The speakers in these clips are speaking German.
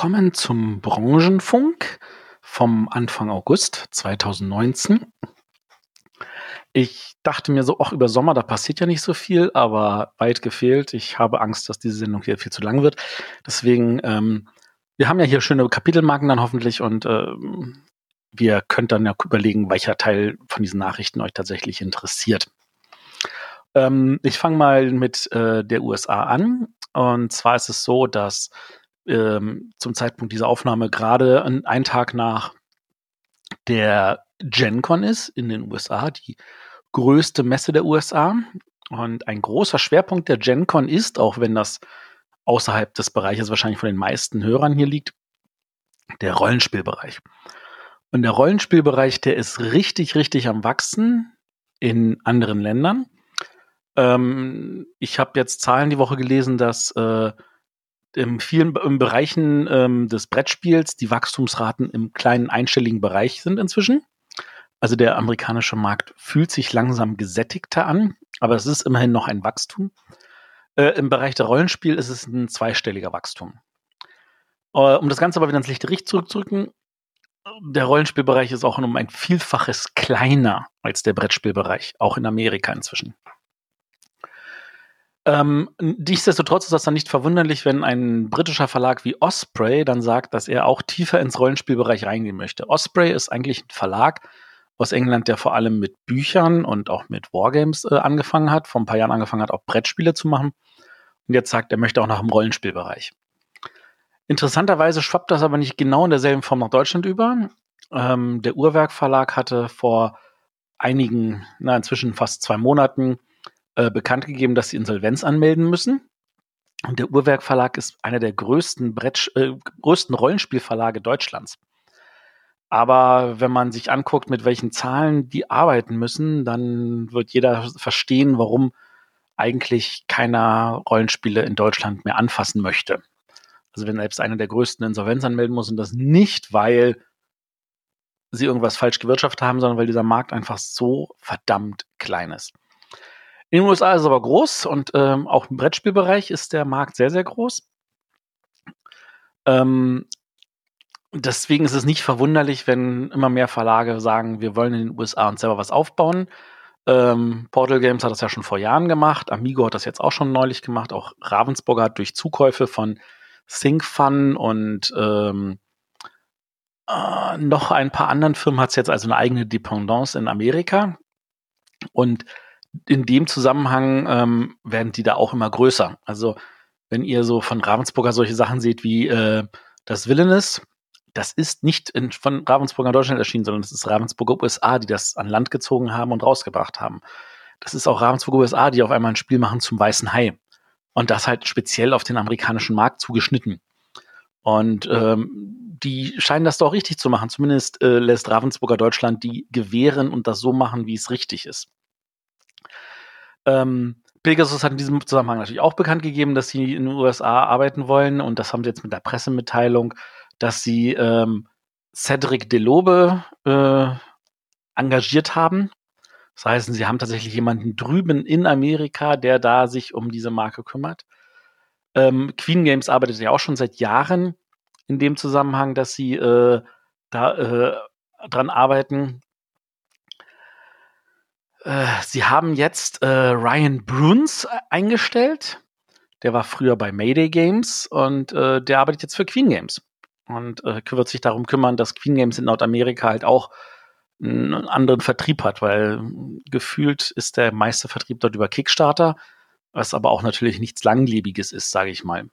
willkommen zum Branchenfunk vom Anfang August 2019. Ich dachte mir so, auch über Sommer, da passiert ja nicht so viel, aber weit gefehlt. Ich habe Angst, dass diese Sendung hier viel zu lang wird. Deswegen, ähm, wir haben ja hier schöne Kapitelmarken dann hoffentlich und ähm, wir könnt dann ja überlegen, welcher Teil von diesen Nachrichten euch tatsächlich interessiert. Ähm, ich fange mal mit äh, der USA an. Und zwar ist es so, dass ähm, zum Zeitpunkt dieser Aufnahme gerade ein Tag nach der GenCon ist in den USA, die größte Messe der USA. Und ein großer Schwerpunkt der GenCon ist, auch wenn das außerhalb des Bereiches wahrscheinlich von den meisten Hörern hier liegt, der Rollenspielbereich. Und der Rollenspielbereich, der ist richtig, richtig am Wachsen in anderen Ländern. Ähm, ich habe jetzt Zahlen die Woche gelesen, dass äh, in vielen Bereichen ähm, des Brettspiels die Wachstumsraten im kleinen einstelligen Bereich sind inzwischen. Also der amerikanische Markt fühlt sich langsam gesättigter an, aber es ist immerhin noch ein Wachstum. Äh, Im Bereich der Rollenspiel ist es ein zweistelliger Wachstum. Äh, um das Ganze aber wieder ins lichte Licht zurückzudrücken, der Rollenspielbereich ist auch um ein Vielfaches kleiner als der Brettspielbereich, auch in Amerika inzwischen. Ähm, nichtsdestotrotz ist das dann nicht verwunderlich, wenn ein britischer Verlag wie Osprey dann sagt, dass er auch tiefer ins Rollenspielbereich reingehen möchte. Osprey ist eigentlich ein Verlag aus England, der vor allem mit Büchern und auch mit Wargames äh, angefangen hat, vor ein paar Jahren angefangen hat, auch Brettspiele zu machen. Und jetzt sagt, er möchte auch noch im Rollenspielbereich. Interessanterweise schwappt das aber nicht genau in derselben Form nach Deutschland über. Ähm, der Uhrwerk Verlag hatte vor einigen, na inzwischen fast zwei Monaten äh, bekannt gegeben, dass sie Insolvenz anmelden müssen. Und der Uhrwerk Verlag ist einer der größten, Brett, äh, größten Rollenspielverlage Deutschlands. Aber wenn man sich anguckt, mit welchen Zahlen die arbeiten müssen, dann wird jeder verstehen, warum eigentlich keiner Rollenspiele in Deutschland mehr anfassen möchte. Also wenn selbst einer der größten Insolvenz anmelden muss und das nicht, weil sie irgendwas falsch gewirtschaftet haben, sondern weil dieser Markt einfach so verdammt klein ist. In den USA ist es aber groß und ähm, auch im Brettspielbereich ist der Markt sehr, sehr groß. Ähm, deswegen ist es nicht verwunderlich, wenn immer mehr Verlage sagen, wir wollen in den USA uns selber was aufbauen. Ähm, Portal Games hat das ja schon vor Jahren gemacht, Amigo hat das jetzt auch schon neulich gemacht, auch Ravensburger hat durch Zukäufe von ThinkFun und ähm, äh, noch ein paar anderen Firmen hat es jetzt also eine eigene Dependance in Amerika. Und in dem Zusammenhang ähm, werden die da auch immer größer. Also wenn ihr so von Ravensburger solche Sachen seht wie äh, das Villainous, das ist nicht in, von Ravensburger Deutschland erschienen, sondern das ist Ravensburger USA, die das an Land gezogen haben und rausgebracht haben. Das ist auch Ravensburger USA, die auf einmal ein Spiel machen zum Weißen Hai. Und das halt speziell auf den amerikanischen Markt zugeschnitten. Und ähm, die scheinen das doch richtig zu machen. Zumindest äh, lässt Ravensburger Deutschland die gewähren und das so machen, wie es richtig ist. Ähm, Pegasus hat in diesem Zusammenhang natürlich auch bekannt gegeben, dass sie in den USA arbeiten wollen und das haben sie jetzt mit der Pressemitteilung, dass sie ähm, Cedric Delobe äh, engagiert haben. Das heißt, sie haben tatsächlich jemanden drüben in Amerika, der da sich um diese Marke kümmert. Ähm, Queen Games arbeitet ja auch schon seit Jahren in dem Zusammenhang, dass sie äh, da äh, dran arbeiten. Äh, sie haben jetzt äh, Ryan Bruns eingestellt. Der war früher bei Mayday Games und äh, der arbeitet jetzt für Queen Games und äh, wird sich darum kümmern, dass Queen Games in Nordamerika halt auch einen anderen Vertrieb hat, weil gefühlt ist der meiste Vertrieb dort über Kickstarter, was aber auch natürlich nichts Langlebiges ist, sage ich mal.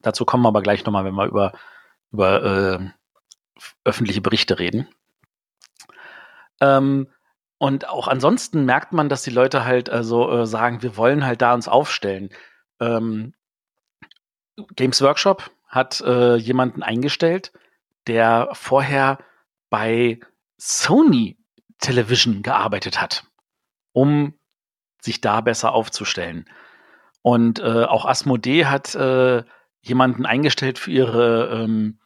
Dazu kommen wir aber gleich nochmal, wenn wir über, über äh, öffentliche Berichte reden. Ähm, und auch ansonsten merkt man, dass die Leute halt also äh, sagen, wir wollen halt da uns aufstellen. Ähm, Games Workshop hat äh, jemanden eingestellt, der vorher bei Sony Television gearbeitet hat, um sich da besser aufzustellen. Und äh, auch Asmodee hat äh, jemanden eingestellt für ihre ähm,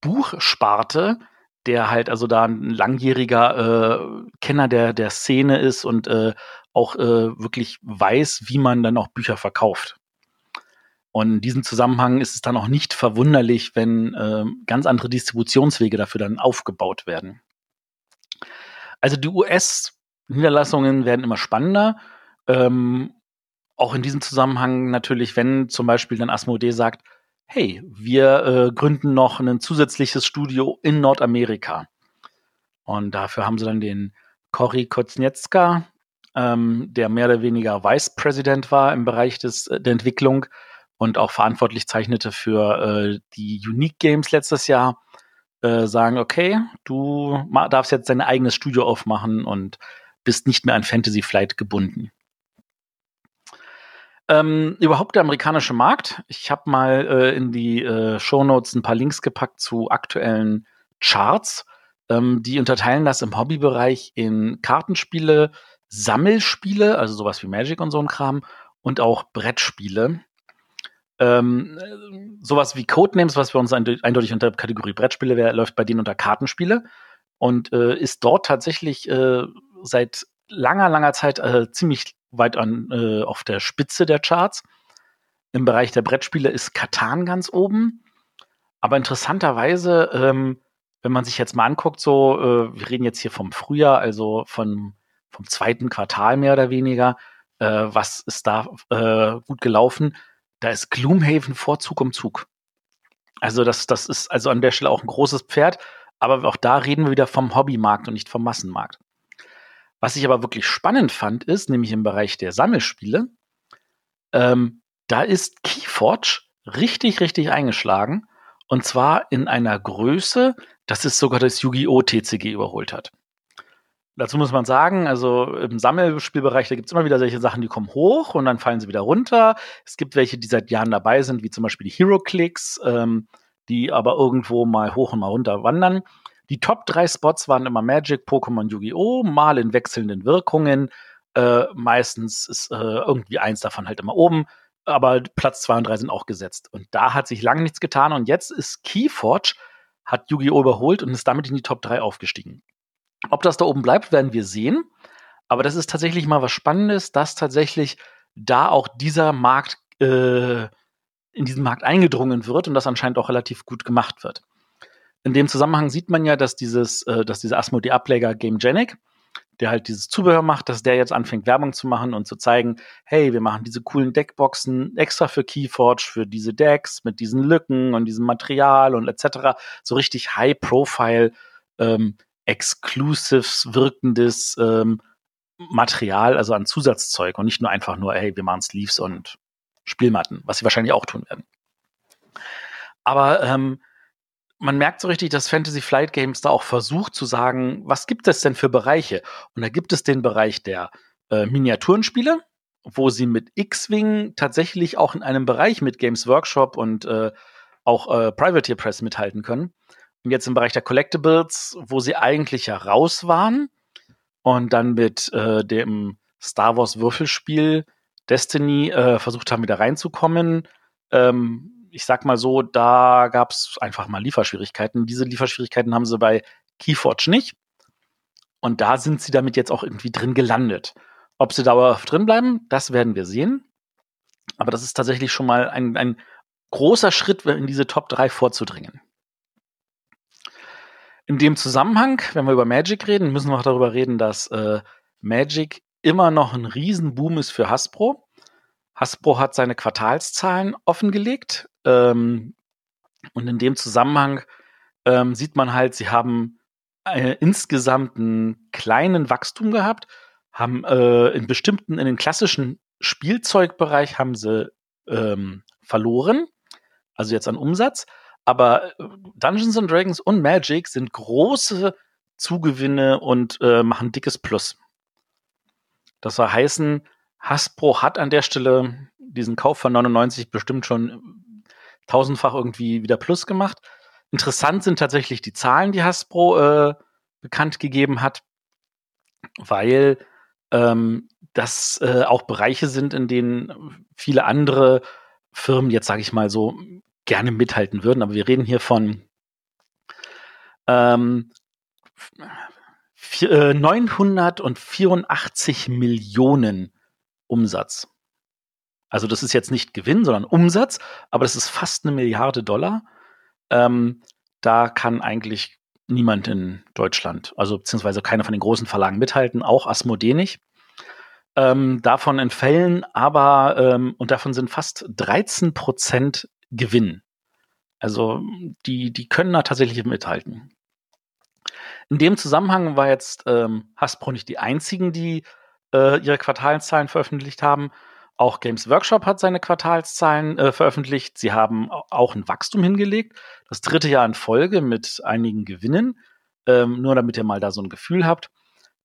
Buchsparte, der halt also da ein langjähriger äh, Kenner der, der Szene ist und äh, auch äh, wirklich weiß, wie man dann auch Bücher verkauft. Und in diesem Zusammenhang ist es dann auch nicht verwunderlich, wenn äh, ganz andere Distributionswege dafür dann aufgebaut werden. Also die US-Niederlassungen werden immer spannender. Ähm, auch in diesem Zusammenhang natürlich, wenn zum Beispiel dann Asmodee sagt, hey, wir äh, gründen noch ein zusätzliches Studio in Nordamerika. Und dafür haben sie dann den Cory Kotznietzka, ähm, der mehr oder weniger Vice President war im Bereich des, äh, der Entwicklung und auch verantwortlich zeichnete für äh, die Unique Games letztes Jahr, äh, sagen, okay, du darfst jetzt dein eigenes Studio aufmachen und bist nicht mehr an Fantasy Flight gebunden. Ähm, überhaupt der amerikanische Markt. Ich habe mal äh, in die äh, Show Notes ein paar Links gepackt zu aktuellen Charts. Ähm, die unterteilen das im Hobbybereich in Kartenspiele, Sammelspiele, also sowas wie Magic und so ein Kram, und auch Brettspiele. Ähm, sowas wie Codenames, was für uns eindeutig unter Kategorie Brettspiele wäre, läuft bei denen unter Kartenspiele und äh, ist dort tatsächlich äh, seit langer, langer Zeit äh, ziemlich weit an, äh, auf der Spitze der Charts. Im Bereich der Brettspiele ist Katan ganz oben. Aber interessanterweise, ähm, wenn man sich jetzt mal anguckt, so, äh, wir reden jetzt hier vom Frühjahr, also von, vom zweiten Quartal mehr oder weniger, äh, was ist da äh, gut gelaufen? Da ist Gloomhaven vor Zug um Zug. Also das, das ist also an der Stelle auch ein großes Pferd, aber auch da reden wir wieder vom Hobbymarkt und nicht vom Massenmarkt. Was ich aber wirklich spannend fand, ist, nämlich im Bereich der Sammelspiele, ähm, da ist Keyforge richtig, richtig eingeschlagen. Und zwar in einer Größe, dass es sogar das Yu-Gi-Oh! TCG überholt hat. Dazu muss man sagen, also im Sammelspielbereich, da gibt es immer wieder solche Sachen, die kommen hoch und dann fallen sie wieder runter. Es gibt welche, die seit Jahren dabei sind, wie zum Beispiel die Hero Clicks, ähm, die aber irgendwo mal hoch und mal runter wandern. Die Top drei Spots waren immer Magic, Pokémon, Yu-Gi-Oh!, mal in wechselnden Wirkungen. Äh, meistens ist äh, irgendwie eins davon halt immer oben, aber Platz zwei und drei sind auch gesetzt. Und da hat sich lange nichts getan und jetzt ist Keyforge, hat Yu-Gi-Oh! überholt und ist damit in die Top 3 aufgestiegen. Ob das da oben bleibt, werden wir sehen. Aber das ist tatsächlich mal was Spannendes, dass tatsächlich da auch dieser Markt äh, in diesen Markt eingedrungen wird und das anscheinend auch relativ gut gemacht wird. In dem Zusammenhang sieht man ja, dass dieses, äh, dass dieser Asmodee-Ableger GameGenic, der halt dieses Zubehör macht, dass der jetzt anfängt, Werbung zu machen und zu zeigen, hey, wir machen diese coolen Deckboxen extra für Keyforge, für diese Decks mit diesen Lücken und diesem Material und etc. So richtig High-Profile, ähm, exclusives wirkendes ähm, Material, also an Zusatzzeug und nicht nur einfach nur, hey, wir machen Sleeves und Spielmatten, was sie wahrscheinlich auch tun werden. Aber ähm, man merkt so richtig, dass Fantasy Flight Games da auch versucht zu sagen, was gibt es denn für Bereiche? Und da gibt es den Bereich der äh, Miniaturenspiele, wo sie mit X-Wing tatsächlich auch in einem Bereich mit Games Workshop und äh, auch äh, Privateer Press mithalten können. Und jetzt im Bereich der Collectibles, wo sie eigentlich ja raus waren und dann mit äh, dem Star Wars Würfelspiel Destiny äh, versucht haben, wieder reinzukommen. Ähm, ich sag mal so, da gab es einfach mal Lieferschwierigkeiten. Diese Lieferschwierigkeiten haben sie bei Keyforge nicht. Und da sind sie damit jetzt auch irgendwie drin gelandet. Ob sie dauerhaft drin bleiben, das werden wir sehen. Aber das ist tatsächlich schon mal ein, ein großer Schritt, in diese Top 3 vorzudringen. In dem Zusammenhang, wenn wir über Magic reden, müssen wir auch darüber reden, dass äh, Magic immer noch ein Riesenboom ist für Hasbro. Hasbro hat seine Quartalszahlen offengelegt. Ähm, und in dem Zusammenhang ähm, sieht man halt, sie haben äh, insgesamt einen kleinen Wachstum gehabt, haben äh, in bestimmten, in den klassischen Spielzeugbereich haben sie ähm, verloren, also jetzt an Umsatz. Aber äh, Dungeons and Dragons und Magic sind große Zugewinne und äh, machen dickes Plus. Das soll heißen, Hasbro hat an der Stelle diesen Kauf von 99 bestimmt schon tausendfach irgendwie wieder Plus gemacht. Interessant sind tatsächlich die Zahlen, die Hasbro äh, bekannt gegeben hat, weil ähm, das äh, auch Bereiche sind, in denen viele andere Firmen jetzt, sage ich mal so, gerne mithalten würden. Aber wir reden hier von ähm, 984 äh, Millionen Umsatz. Also das ist jetzt nicht Gewinn, sondern Umsatz, aber das ist fast eine Milliarde Dollar. Ähm, da kann eigentlich niemand in Deutschland, also beziehungsweise keiner von den großen Verlagen mithalten, auch Asmodee nicht. Ähm, davon entfällen aber, ähm, und davon sind fast 13 Prozent Gewinn. Also die, die können da tatsächlich mithalten. In dem Zusammenhang war jetzt ähm, Hasbro nicht die einzigen, die äh, ihre Quartalszahlen veröffentlicht haben. Auch Games Workshop hat seine Quartalszahlen äh, veröffentlicht. Sie haben auch ein Wachstum hingelegt. Das dritte Jahr in Folge mit einigen Gewinnen. Ähm, nur damit ihr mal da so ein Gefühl habt.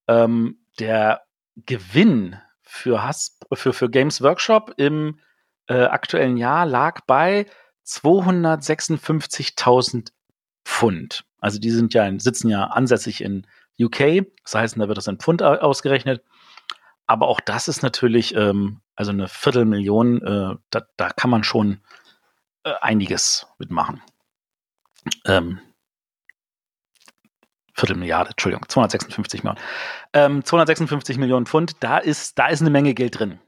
Ähm, der Gewinn für, Has für, für Games Workshop im äh, aktuellen Jahr lag bei 256.000 Pfund. Also die sind ja, sitzen ja ansässig in UK. Das heißt, da wird das in Pfund ausgerechnet. Aber auch das ist natürlich, ähm, also eine Viertelmillion, äh, da, da kann man schon äh, einiges mitmachen. Ähm, Viertelmilliarde, Entschuldigung, 256 Millionen. Ähm, 256 Millionen Pfund, da ist, da ist eine Menge Geld drin.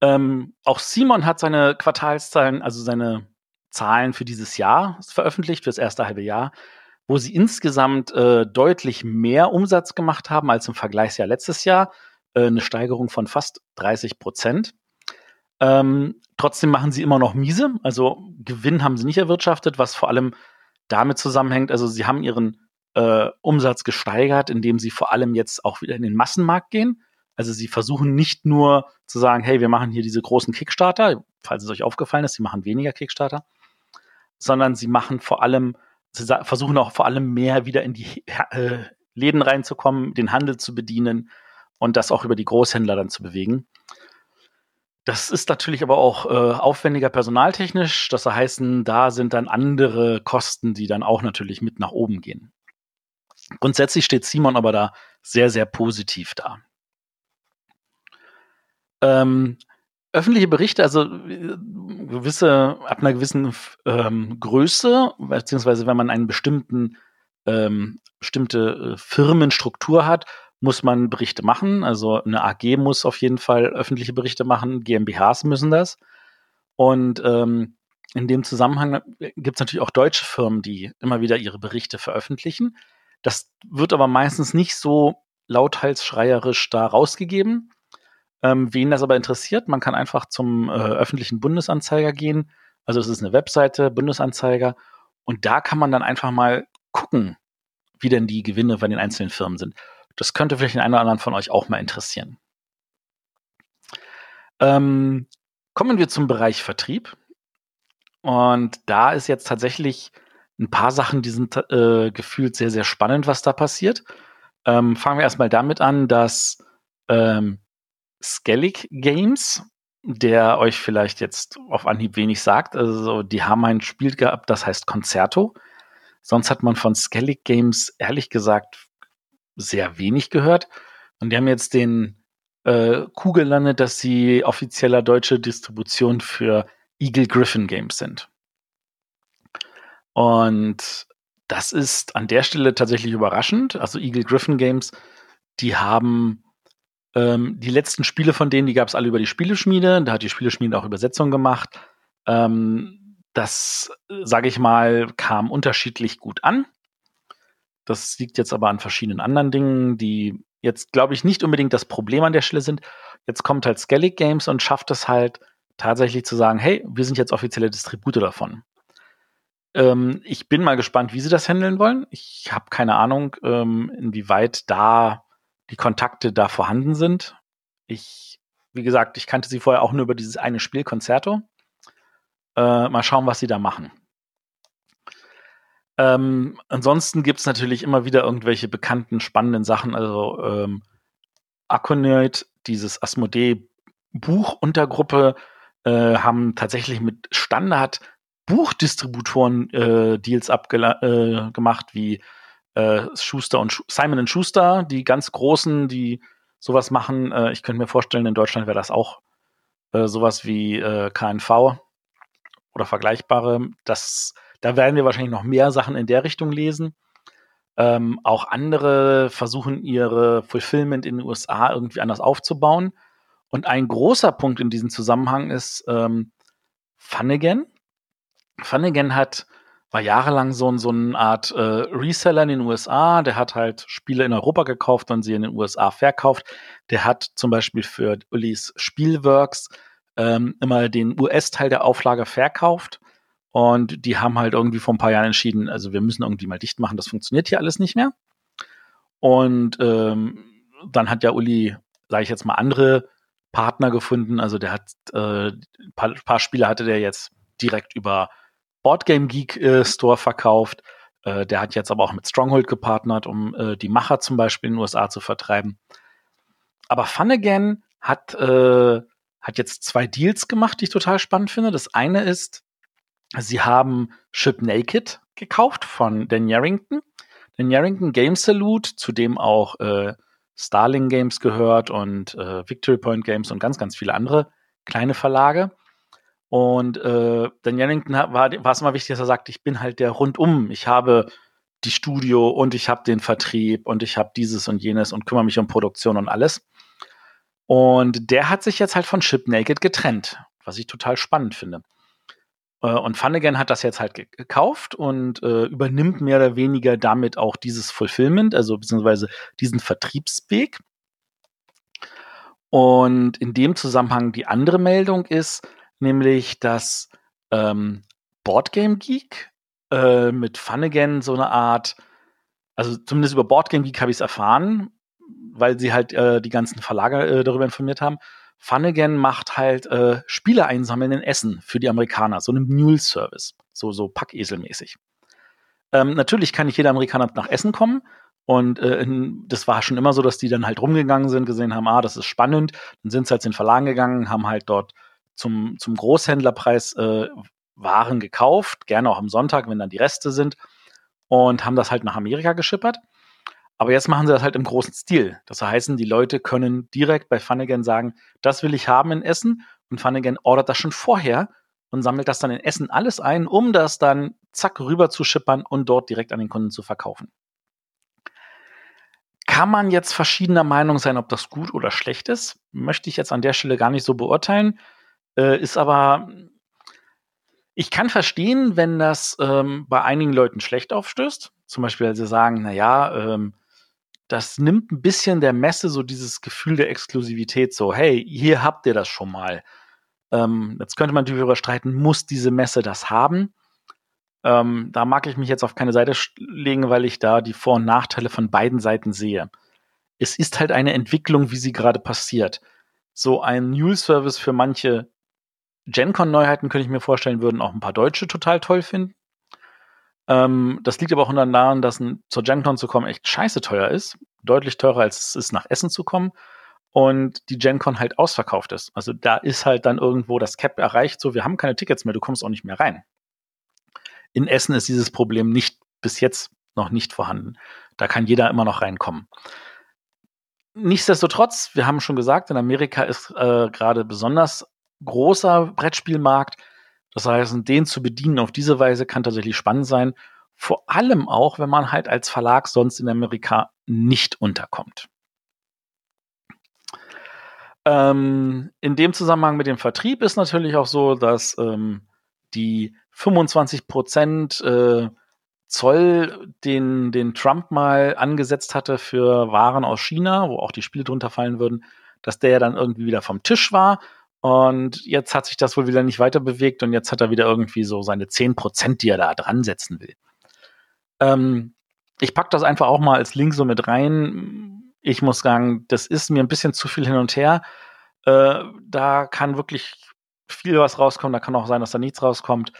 Ähm, auch Simon hat seine Quartalszahlen, also seine Zahlen für dieses Jahr veröffentlicht, für das erste halbe Jahr, wo sie insgesamt äh, deutlich mehr Umsatz gemacht haben als im Vergleichsjahr letztes Jahr. Äh, eine Steigerung von fast 30 Prozent. Ähm, trotzdem machen sie immer noch miese, also Gewinn haben sie nicht erwirtschaftet, was vor allem damit zusammenhängt, also sie haben ihren äh, Umsatz gesteigert, indem sie vor allem jetzt auch wieder in den Massenmarkt gehen. Also sie versuchen nicht nur zu sagen, hey, wir machen hier diese großen Kickstarter, falls es euch aufgefallen ist, sie machen weniger Kickstarter, sondern sie machen vor allem, sie versuchen auch vor allem mehr wieder in die äh, Läden reinzukommen, den Handel zu bedienen und das auch über die Großhändler dann zu bewegen. Das ist natürlich aber auch äh, aufwendiger personaltechnisch. Das heißt, da sind dann andere Kosten, die dann auch natürlich mit nach oben gehen. Grundsätzlich steht Simon aber da sehr, sehr positiv da. Ähm, öffentliche Berichte, also äh, gewisse, ab einer gewissen ähm, Größe, beziehungsweise wenn man einen bestimmten, ähm, bestimmte äh, Firmenstruktur hat, muss man Berichte machen. Also eine AG muss auf jeden Fall öffentliche Berichte machen, GmbHs müssen das. Und ähm, in dem Zusammenhang gibt es natürlich auch deutsche Firmen, die immer wieder ihre Berichte veröffentlichen. Das wird aber meistens nicht so lauthalsschreierisch da rausgegeben. Ähm, wen das aber interessiert, man kann einfach zum äh, öffentlichen Bundesanzeiger gehen. Also es ist eine Webseite, Bundesanzeiger. Und da kann man dann einfach mal gucken, wie denn die Gewinne bei den einzelnen Firmen sind. Das könnte vielleicht den einen oder anderen von euch auch mal interessieren. Ähm, kommen wir zum Bereich Vertrieb. Und da ist jetzt tatsächlich ein paar Sachen, die sind äh, gefühlt sehr, sehr spannend, was da passiert. Ähm, fangen wir erstmal damit an, dass ähm, Skellig Games, der euch vielleicht jetzt auf Anhieb wenig sagt. Also die haben ein Spiel gehabt, das heißt Concerto. Sonst hat man von Skellig Games ehrlich gesagt sehr wenig gehört. Und die haben jetzt den äh, Coup gelandet, dass sie offizieller deutsche Distribution für Eagle Griffin Games sind. Und das ist an der Stelle tatsächlich überraschend. Also Eagle Griffin Games, die haben ähm, die letzten Spiele von denen, die gab es alle über die Spieleschmiede. Da hat die Spieleschmiede auch Übersetzungen gemacht. Ähm, das, sage ich mal, kam unterschiedlich gut an. Das liegt jetzt aber an verschiedenen anderen Dingen, die jetzt, glaube ich, nicht unbedingt das Problem an der Stelle sind. Jetzt kommt halt Skellig Games und schafft es halt tatsächlich zu sagen, hey, wir sind jetzt offizielle Distributor davon. Ähm, ich bin mal gespannt, wie sie das handeln wollen. Ich habe keine Ahnung, ähm, inwieweit da die Kontakte da vorhanden sind. Ich, wie gesagt, ich kannte sie vorher auch nur über dieses eine Spiel Concerto. Äh, mal schauen, was sie da machen. Ähm, ansonsten gibt es natürlich immer wieder irgendwelche bekannten, spannenden Sachen. Also ähm, Akonoid, dieses Asmodee-Buchuntergruppe, äh, haben tatsächlich mit Standard Buchdistributoren-Deals äh, abgemacht, äh, wie äh, Schuster und Sch Simon Schuster, die ganz großen, die sowas machen. Äh, ich könnte mir vorstellen, in Deutschland wäre das auch äh, sowas wie äh, KNV oder vergleichbare. Das, da werden wir wahrscheinlich noch mehr Sachen in der Richtung lesen. Ähm, auch andere versuchen ihre Fulfillment in den USA irgendwie anders aufzubauen. Und ein großer Punkt in diesem Zusammenhang ist ähm, Funnigan. Funnigan hat war jahrelang so, so eine Art äh, Reseller in den USA. Der hat halt Spiele in Europa gekauft und sie in den USA verkauft. Der hat zum Beispiel für Ulis Spielworks ähm, immer den US-Teil der Auflage verkauft. Und die haben halt irgendwie vor ein paar Jahren entschieden, also wir müssen irgendwie mal dicht machen, das funktioniert hier alles nicht mehr. Und ähm, dann hat ja Uli, sage ich jetzt mal, andere Partner gefunden. Also der hat äh, paar, paar Spiele hatte der jetzt direkt über Boardgame Geek äh, Store verkauft. Äh, der hat jetzt aber auch mit Stronghold gepartnert, um äh, die Macher zum Beispiel in den USA zu vertreiben. Aber Fun Again hat, äh, hat jetzt zwei Deals gemacht, die ich total spannend finde. Das eine ist, sie haben Ship Naked gekauft von Dan Yarrington. Dan Yarrington Game Salute, zu dem auch äh, Starling Games gehört und äh, Victory Point Games und ganz, ganz viele andere kleine Verlage. Und äh, Dan Jennington war, war es immer wichtig, dass er sagt, ich bin halt der rundum. Ich habe die Studio und ich habe den Vertrieb und ich habe dieses und jenes und kümmere mich um Produktion und alles. Und der hat sich jetzt halt von Chip Naked getrennt, was ich total spannend finde. Äh, und Funnigan hat das jetzt halt gekauft und äh, übernimmt mehr oder weniger damit auch dieses Fulfillment, also beziehungsweise diesen Vertriebsweg. Und in dem Zusammenhang die andere Meldung ist, nämlich dass ähm, Boardgame Geek äh, mit Funnigan so eine Art, also zumindest über Boardgame Geek habe ich es erfahren, weil sie halt äh, die ganzen Verlage äh, darüber informiert haben. Funnigan macht halt äh, Spiele einsammeln in Essen für die Amerikaner, so einen Mule-Service, so, so Packeselmäßig. Ähm, natürlich kann nicht jeder Amerikaner nach Essen kommen, und äh, in, das war schon immer so, dass die dann halt rumgegangen sind, gesehen haben, ah, das ist spannend. Dann sind sie halt in den Verlagen gegangen, haben halt dort zum, zum Großhändlerpreis äh, Waren gekauft, gerne auch am Sonntag, wenn dann die Reste sind, und haben das halt nach Amerika geschippert. Aber jetzt machen sie das halt im großen Stil. Das heißt, die Leute können direkt bei Funnigan sagen, das will ich haben in Essen. Und Funnigan ordert das schon vorher und sammelt das dann in Essen alles ein, um das dann zack rüber zu schippern und dort direkt an den Kunden zu verkaufen. Kann man jetzt verschiedener Meinung sein, ob das gut oder schlecht ist? Möchte ich jetzt an der Stelle gar nicht so beurteilen. Äh, ist aber, ich kann verstehen, wenn das ähm, bei einigen Leuten schlecht aufstößt. Zum Beispiel, weil sie sagen, na ja, ähm, das nimmt ein bisschen der Messe so dieses Gefühl der Exklusivität, so, hey, hier habt ihr das schon mal. Ähm, jetzt könnte man darüber streiten, muss diese Messe das haben? Ähm, da mag ich mich jetzt auf keine Seite legen, weil ich da die Vor- und Nachteile von beiden Seiten sehe. Es ist halt eine Entwicklung, wie sie gerade passiert. So ein News-Service für manche GenCon-Neuheiten könnte ich mir vorstellen, würden auch ein paar Deutsche total toll finden. Ähm, das liegt aber auch daran, dass ein, zur GenCon zu kommen echt scheiße teuer ist. Deutlich teurer, als es ist, nach Essen zu kommen. Und die GenCon halt ausverkauft ist. Also da ist halt dann irgendwo das Cap erreicht, so wir haben keine Tickets mehr, du kommst auch nicht mehr rein. In Essen ist dieses Problem nicht bis jetzt noch nicht vorhanden. Da kann jeder immer noch reinkommen. Nichtsdestotrotz, wir haben schon gesagt, in Amerika ist äh, gerade besonders großer Brettspielmarkt. Das heißt, den zu bedienen auf diese Weise kann tatsächlich spannend sein. Vor allem auch, wenn man halt als Verlag sonst in Amerika nicht unterkommt. Ähm, in dem Zusammenhang mit dem Vertrieb ist natürlich auch so, dass ähm, die 25 Prozent äh, Zoll, den, den Trump mal angesetzt hatte für Waren aus China, wo auch die Spiele drunter fallen würden, dass der dann irgendwie wieder vom Tisch war und jetzt hat sich das wohl wieder nicht weiter bewegt und jetzt hat er wieder irgendwie so seine 10%, die er da dran setzen will. Ähm, ich packe das einfach auch mal als Link so mit rein. Ich muss sagen, das ist mir ein bisschen zu viel hin und her. Äh, da kann wirklich viel was rauskommen, da kann auch sein, dass da nichts rauskommt.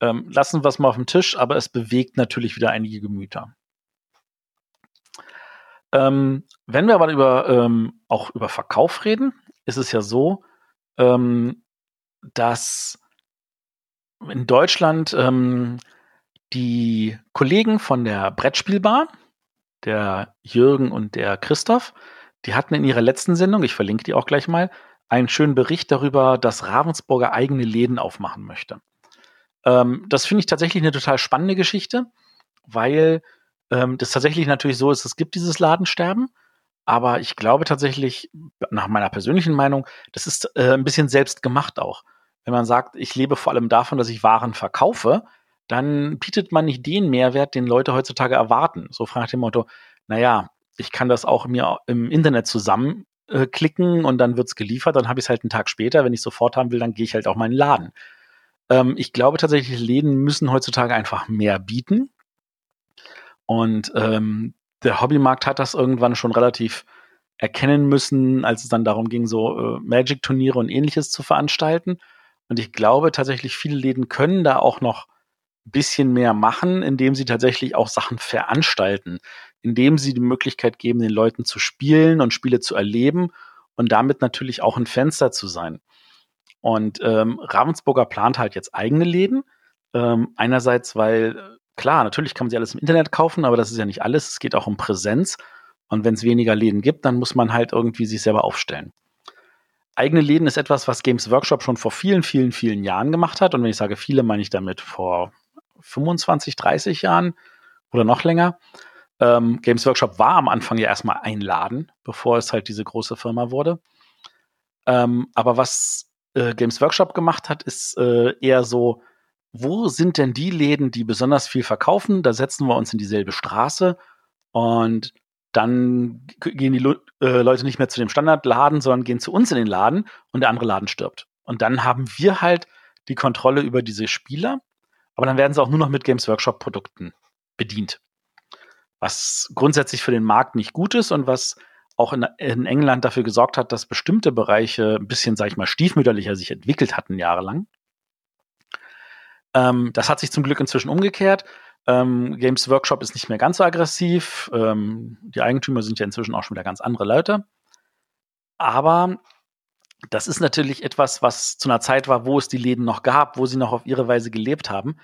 Ähm, lassen wir es mal auf dem Tisch, aber es bewegt natürlich wieder einige Gemüter. Ähm, wenn wir aber über, ähm, auch über Verkauf reden, ist es ja so, ähm, dass in Deutschland ähm, die Kollegen von der Brettspielbar, der Jürgen und der Christoph, die hatten in ihrer letzten Sendung, ich verlinke die auch gleich mal, einen schönen Bericht darüber, dass Ravensburger eigene Läden aufmachen möchte. Ähm, das finde ich tatsächlich eine total spannende Geschichte, weil ähm, das tatsächlich natürlich so ist, es gibt dieses Ladensterben aber ich glaube tatsächlich, nach meiner persönlichen Meinung, das ist äh, ein bisschen selbst gemacht auch. Wenn man sagt, ich lebe vor allem davon, dass ich Waren verkaufe, dann bietet man nicht den Mehrwert, den Leute heutzutage erwarten. So fragt dem Motto, naja, ich kann das auch mir im Internet zusammenklicken äh, und dann wird's geliefert, dann habe ich es halt einen Tag später. Wenn ich sofort haben will, dann gehe ich halt auch mal in den Laden. Ähm, ich glaube tatsächlich, Läden müssen heutzutage einfach mehr bieten. Und ähm, der Hobbymarkt hat das irgendwann schon relativ erkennen müssen, als es dann darum ging, so äh, Magic-Turniere und ähnliches zu veranstalten. Und ich glaube tatsächlich, viele Läden können da auch noch ein bisschen mehr machen, indem sie tatsächlich auch Sachen veranstalten, indem sie die Möglichkeit geben, den Leuten zu spielen und Spiele zu erleben und damit natürlich auch ein Fenster zu sein. Und ähm, Ravensburger plant halt jetzt eigene Läden. Ähm, einerseits, weil klar, natürlich kann man sie alles im Internet kaufen, aber das ist ja nicht alles. Es geht auch um Präsenz. Und wenn es weniger Läden gibt, dann muss man halt irgendwie sich selber aufstellen. Eigene Läden ist etwas, was Games Workshop schon vor vielen, vielen, vielen Jahren gemacht hat. Und wenn ich sage viele, meine ich damit vor 25, 30 Jahren oder noch länger. Ähm, Games Workshop war am Anfang ja erstmal ein Laden, bevor es halt diese große Firma wurde. Ähm, aber was äh, Games Workshop gemacht hat, ist äh, eher so, wo sind denn die Läden, die besonders viel verkaufen? Da setzen wir uns in dieselbe Straße und dann gehen die äh, Leute nicht mehr zu dem Standardladen, sondern gehen zu uns in den Laden und der andere Laden stirbt. Und dann haben wir halt die Kontrolle über diese Spieler, aber dann werden sie auch nur noch mit Games Workshop Produkten bedient. Was grundsätzlich für den Markt nicht gut ist und was auch in, in England dafür gesorgt hat, dass bestimmte Bereiche ein bisschen, sag ich mal, stiefmütterlicher sich entwickelt hatten jahrelang. Ähm, das hat sich zum Glück inzwischen umgekehrt. Ähm, Games Workshop ist nicht mehr ganz so aggressiv. Ähm, die Eigentümer sind ja inzwischen auch schon wieder ganz andere Leute. Aber das ist natürlich etwas, was zu einer Zeit war, wo es die Läden noch gab, wo sie noch auf ihre Weise gelebt haben.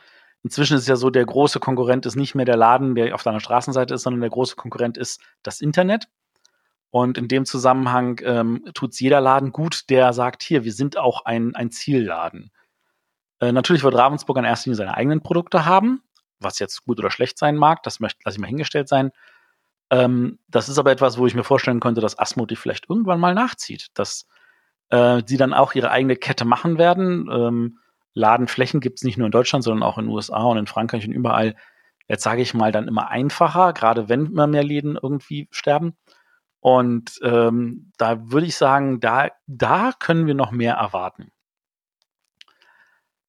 Inzwischen ist es ja so, der große Konkurrent ist nicht mehr der Laden, der auf deiner Straßenseite ist, sondern der große Konkurrent ist das Internet. Und in dem Zusammenhang ähm, tut es jeder Laden gut, der sagt, hier, wir sind auch ein, ein Zielladen. Äh, natürlich wird Ravensburg in erster Linie seine eigenen Produkte haben, was jetzt gut oder schlecht sein mag, das lasse ich mal hingestellt sein. Ähm, das ist aber etwas, wo ich mir vorstellen könnte, dass Asmodee vielleicht irgendwann mal nachzieht, dass äh, sie dann auch ihre eigene Kette machen werden. Ähm, Ladenflächen gibt es nicht nur in Deutschland, sondern auch in den USA und in Frankreich und überall. Jetzt sage ich mal dann immer einfacher, gerade wenn immer mehr Läden irgendwie sterben. Und ähm, da würde ich sagen, da, da können wir noch mehr erwarten.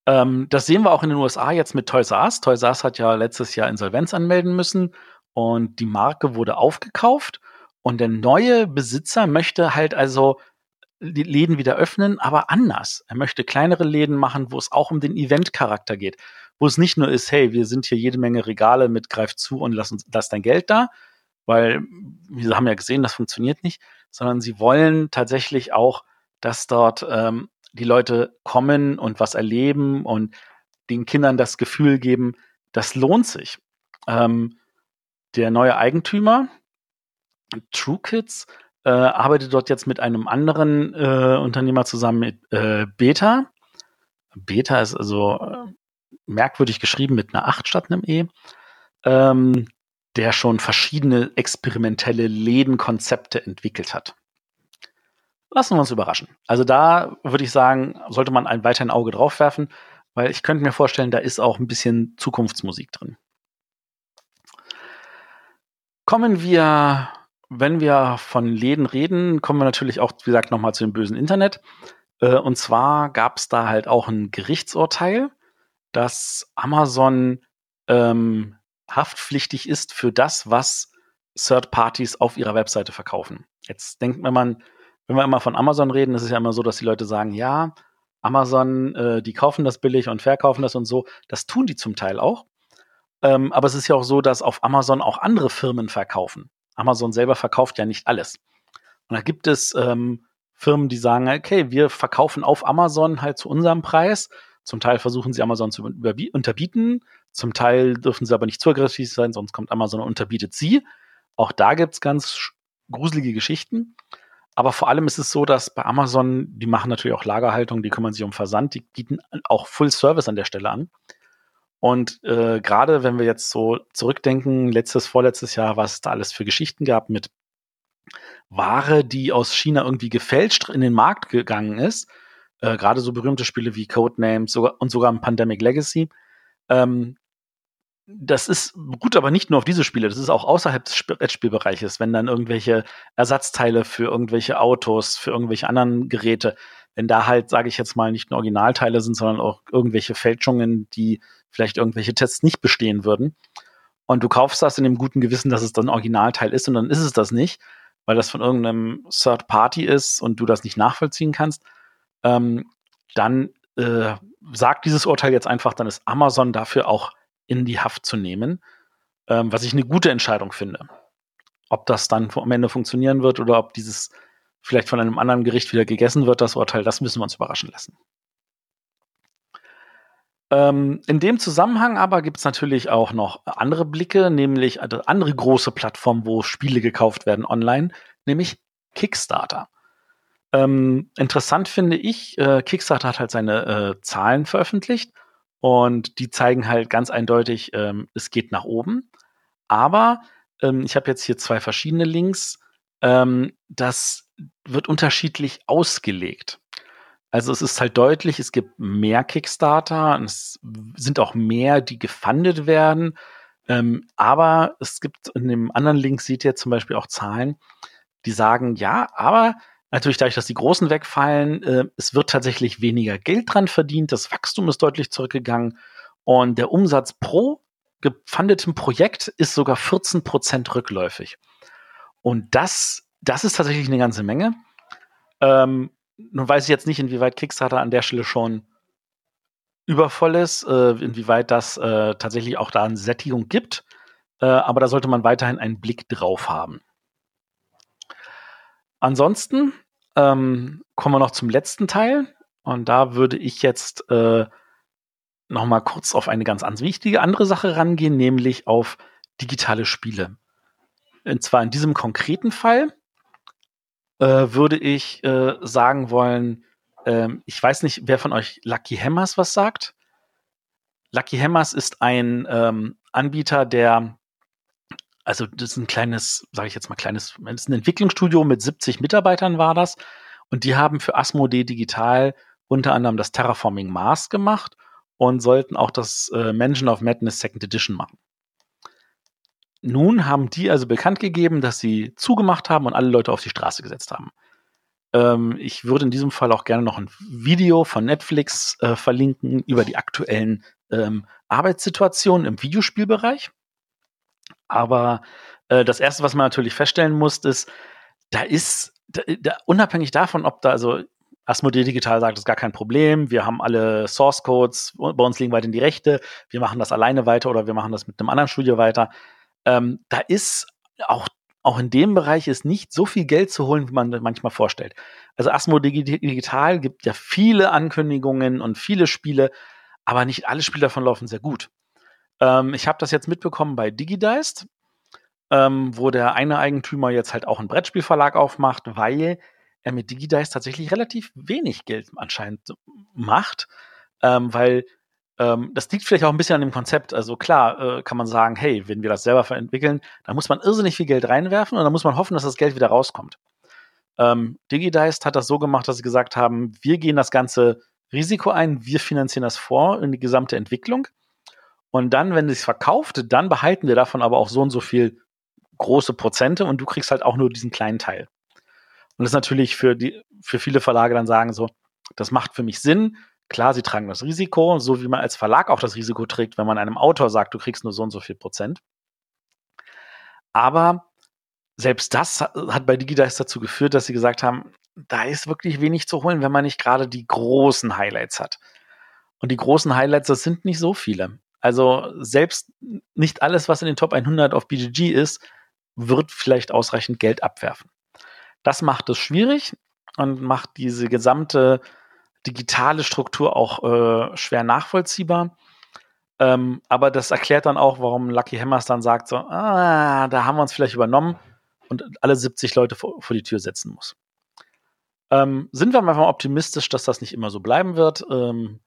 Ähm, das sehen wir auch in den USA jetzt mit Toys R Us. Toys R Us hat ja letztes Jahr Insolvenz anmelden müssen und die Marke wurde aufgekauft. Und der neue Besitzer möchte halt also die Läden wieder öffnen, aber anders. Er möchte kleinere Läden machen, wo es auch um den Event-Charakter geht. Wo es nicht nur ist, hey, wir sind hier jede Menge Regale mit greif zu und lass, uns, lass dein Geld da, weil wir haben ja gesehen, das funktioniert nicht, sondern sie wollen tatsächlich auch, dass dort ähm, die Leute kommen und was erleben und den Kindern das Gefühl geben, das lohnt sich. Ähm, der neue Eigentümer, True Kids, äh, arbeitet dort jetzt mit einem anderen äh, Unternehmer zusammen mit äh, Beta. Beta ist also äh, merkwürdig geschrieben mit einer 8 statt einem E. Ähm, der schon verschiedene experimentelle Lädenkonzepte entwickelt hat. Lassen wir uns überraschen. Also da würde ich sagen, sollte man ein weiterhin Auge drauf werfen, weil ich könnte mir vorstellen, da ist auch ein bisschen Zukunftsmusik drin. Kommen wir wenn wir von Läden reden, kommen wir natürlich auch, wie gesagt, nochmal zu dem bösen Internet. Äh, und zwar gab es da halt auch ein Gerichtsurteil, dass Amazon ähm, haftpflichtig ist für das, was Third Parties auf ihrer Webseite verkaufen. Jetzt denkt man, wenn wir immer von Amazon reden, ist es ja immer so, dass die Leute sagen, ja, Amazon, äh, die kaufen das billig und verkaufen das und so. Das tun die zum Teil auch. Ähm, aber es ist ja auch so, dass auf Amazon auch andere Firmen verkaufen. Amazon selber verkauft ja nicht alles. Und da gibt es ähm, Firmen, die sagen, okay, wir verkaufen auf Amazon halt zu unserem Preis. Zum Teil versuchen sie Amazon zu unterbieten, zum Teil dürfen sie aber nicht zu aggressiv sein, sonst kommt Amazon und unterbietet sie. Auch da gibt es ganz gruselige Geschichten. Aber vor allem ist es so, dass bei Amazon, die machen natürlich auch Lagerhaltung, die kümmern sich um Versand, die bieten auch Full Service an der Stelle an. Und äh, gerade wenn wir jetzt so zurückdenken, letztes, vorletztes Jahr, was es da alles für Geschichten gab mit Ware, die aus China irgendwie gefälscht in den Markt gegangen ist, äh, gerade so berühmte Spiele wie Codenames sogar, und sogar Pandemic Legacy, ähm, das ist gut, aber nicht nur auf diese Spiele, das ist auch außerhalb des Brettspielbereiches, wenn dann irgendwelche Ersatzteile für irgendwelche Autos, für irgendwelche anderen Geräte, wenn da halt, sage ich jetzt mal, nicht nur Originalteile sind, sondern auch irgendwelche Fälschungen, die vielleicht irgendwelche Tests nicht bestehen würden. Und du kaufst das in dem guten Gewissen, dass es dann Originalteil ist und dann ist es das nicht, weil das von irgendeinem Third Party ist und du das nicht nachvollziehen kannst. Ähm, dann äh, sagt dieses Urteil jetzt einfach, dann ist Amazon dafür auch in die Haft zu nehmen, ähm, was ich eine gute Entscheidung finde. Ob das dann am Ende funktionieren wird oder ob dieses vielleicht von einem anderen Gericht wieder gegessen wird, das Urteil, das müssen wir uns überraschen lassen. Ähm, in dem Zusammenhang aber gibt es natürlich auch noch andere Blicke, nämlich eine andere große Plattform, wo Spiele gekauft werden online, nämlich Kickstarter. Ähm, interessant finde ich, äh, Kickstarter hat halt seine äh, Zahlen veröffentlicht und die zeigen halt ganz eindeutig, ähm, es geht nach oben. Aber ähm, ich habe jetzt hier zwei verschiedene Links. Ähm, das wird unterschiedlich ausgelegt. Also es ist halt deutlich, es gibt mehr Kickstarter, es sind auch mehr, die gefundet werden. Ähm, aber es gibt in dem anderen Link seht ihr zum Beispiel auch Zahlen, die sagen, ja, aber Natürlich dadurch, dass die Großen wegfallen, äh, es wird tatsächlich weniger Geld dran verdient, das Wachstum ist deutlich zurückgegangen und der Umsatz pro gefundetem Projekt ist sogar 14 Prozent rückläufig. Und das, das ist tatsächlich eine ganze Menge. Ähm, nun weiß ich jetzt nicht, inwieweit Kickstarter an der Stelle schon übervoll ist, äh, inwieweit das äh, tatsächlich auch da eine Sättigung gibt. Äh, aber da sollte man weiterhin einen Blick drauf haben. Ansonsten ähm, kommen wir noch zum letzten Teil. Und da würde ich jetzt äh, noch mal kurz auf eine ganz, wichtige andere Sache rangehen, nämlich auf digitale Spiele. Und zwar in diesem konkreten Fall äh, würde ich äh, sagen wollen, äh, ich weiß nicht, wer von euch Lucky Hammers was sagt. Lucky Hammers ist ein ähm, Anbieter, der also das ist ein kleines, sage ich jetzt mal kleines, das ist ein Entwicklungsstudio mit 70 Mitarbeitern war das und die haben für Asmodee Digital unter anderem das Terraforming Mars gemacht und sollten auch das äh, Mansion of Madness Second Edition machen. Nun haben die also bekannt gegeben, dass sie zugemacht haben und alle Leute auf die Straße gesetzt haben. Ähm, ich würde in diesem Fall auch gerne noch ein Video von Netflix äh, verlinken über die aktuellen ähm, Arbeitssituationen im Videospielbereich. Aber äh, das Erste, was man natürlich feststellen muss, ist, da ist, da, da, unabhängig davon, ob da, also Asmodee Digital sagt, das ist gar kein Problem, wir haben alle Source Codes, bei uns liegen weiterhin die Rechte, wir machen das alleine weiter oder wir machen das mit einem anderen Studio weiter. Ähm, da ist auch auch in dem Bereich ist nicht so viel Geld zu holen, wie man manchmal vorstellt. Also Asmodee Digital gibt ja viele Ankündigungen und viele Spiele, aber nicht alle Spiele davon laufen sehr gut. Ähm, ich habe das jetzt mitbekommen bei Digideist, ähm, wo der eine Eigentümer jetzt halt auch einen Brettspielverlag aufmacht, weil er mit Digideist tatsächlich relativ wenig Geld anscheinend macht, ähm, weil ähm, das liegt vielleicht auch ein bisschen an dem Konzept. Also klar äh, kann man sagen, hey, wenn wir das selber entwickeln, dann muss man irrsinnig viel Geld reinwerfen und dann muss man hoffen, dass das Geld wieder rauskommt. Ähm, Digideist hat das so gemacht, dass sie gesagt haben, wir gehen das ganze Risiko ein, wir finanzieren das vor in die gesamte Entwicklung. Und dann, wenn es verkauft, dann behalten wir davon aber auch so und so viel große Prozente und du kriegst halt auch nur diesen kleinen Teil. Und das ist natürlich für die, für viele Verlage dann sagen so, das macht für mich Sinn. Klar, sie tragen das Risiko, so wie man als Verlag auch das Risiko trägt, wenn man einem Autor sagt, du kriegst nur so und so viel Prozent. Aber selbst das hat bei Digidice dazu geführt, dass sie gesagt haben, da ist wirklich wenig zu holen, wenn man nicht gerade die großen Highlights hat. Und die großen Highlights, das sind nicht so viele. Also selbst nicht alles, was in den Top 100 auf BGG ist, wird vielleicht ausreichend Geld abwerfen. Das macht es schwierig und macht diese gesamte digitale Struktur auch äh, schwer nachvollziehbar. Ähm, aber das erklärt dann auch, warum Lucky Hammers dann sagt, so, ah, da haben wir uns vielleicht übernommen und alle 70 Leute vor, vor die Tür setzen muss. Ähm, sind wir mal optimistisch, dass das nicht immer so bleiben wird. Ähm,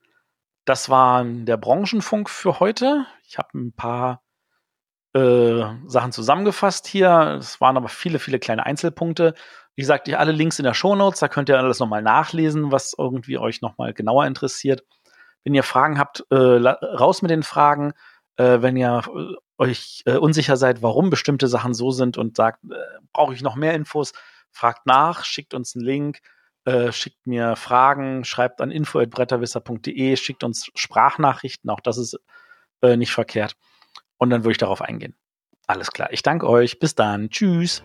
das war der Branchenfunk für heute. Ich habe ein paar äh, Sachen zusammengefasst hier. Es waren aber viele, viele kleine Einzelpunkte. Wie gesagt, alle Links in der Shownotes, da könnt ihr alles nochmal nachlesen, was irgendwie euch nochmal genauer interessiert. Wenn ihr Fragen habt, äh, raus mit den Fragen. Äh, wenn ihr äh, euch äh, unsicher seid, warum bestimmte Sachen so sind und sagt, äh, brauche ich noch mehr Infos, fragt nach, schickt uns einen Link, äh, schickt mir Fragen, schreibt an info.bretterwisser.de, schickt uns Sprachnachrichten, auch das ist nicht verkehrt. Und dann würde ich darauf eingehen. Alles klar. Ich danke euch. Bis dann. Tschüss.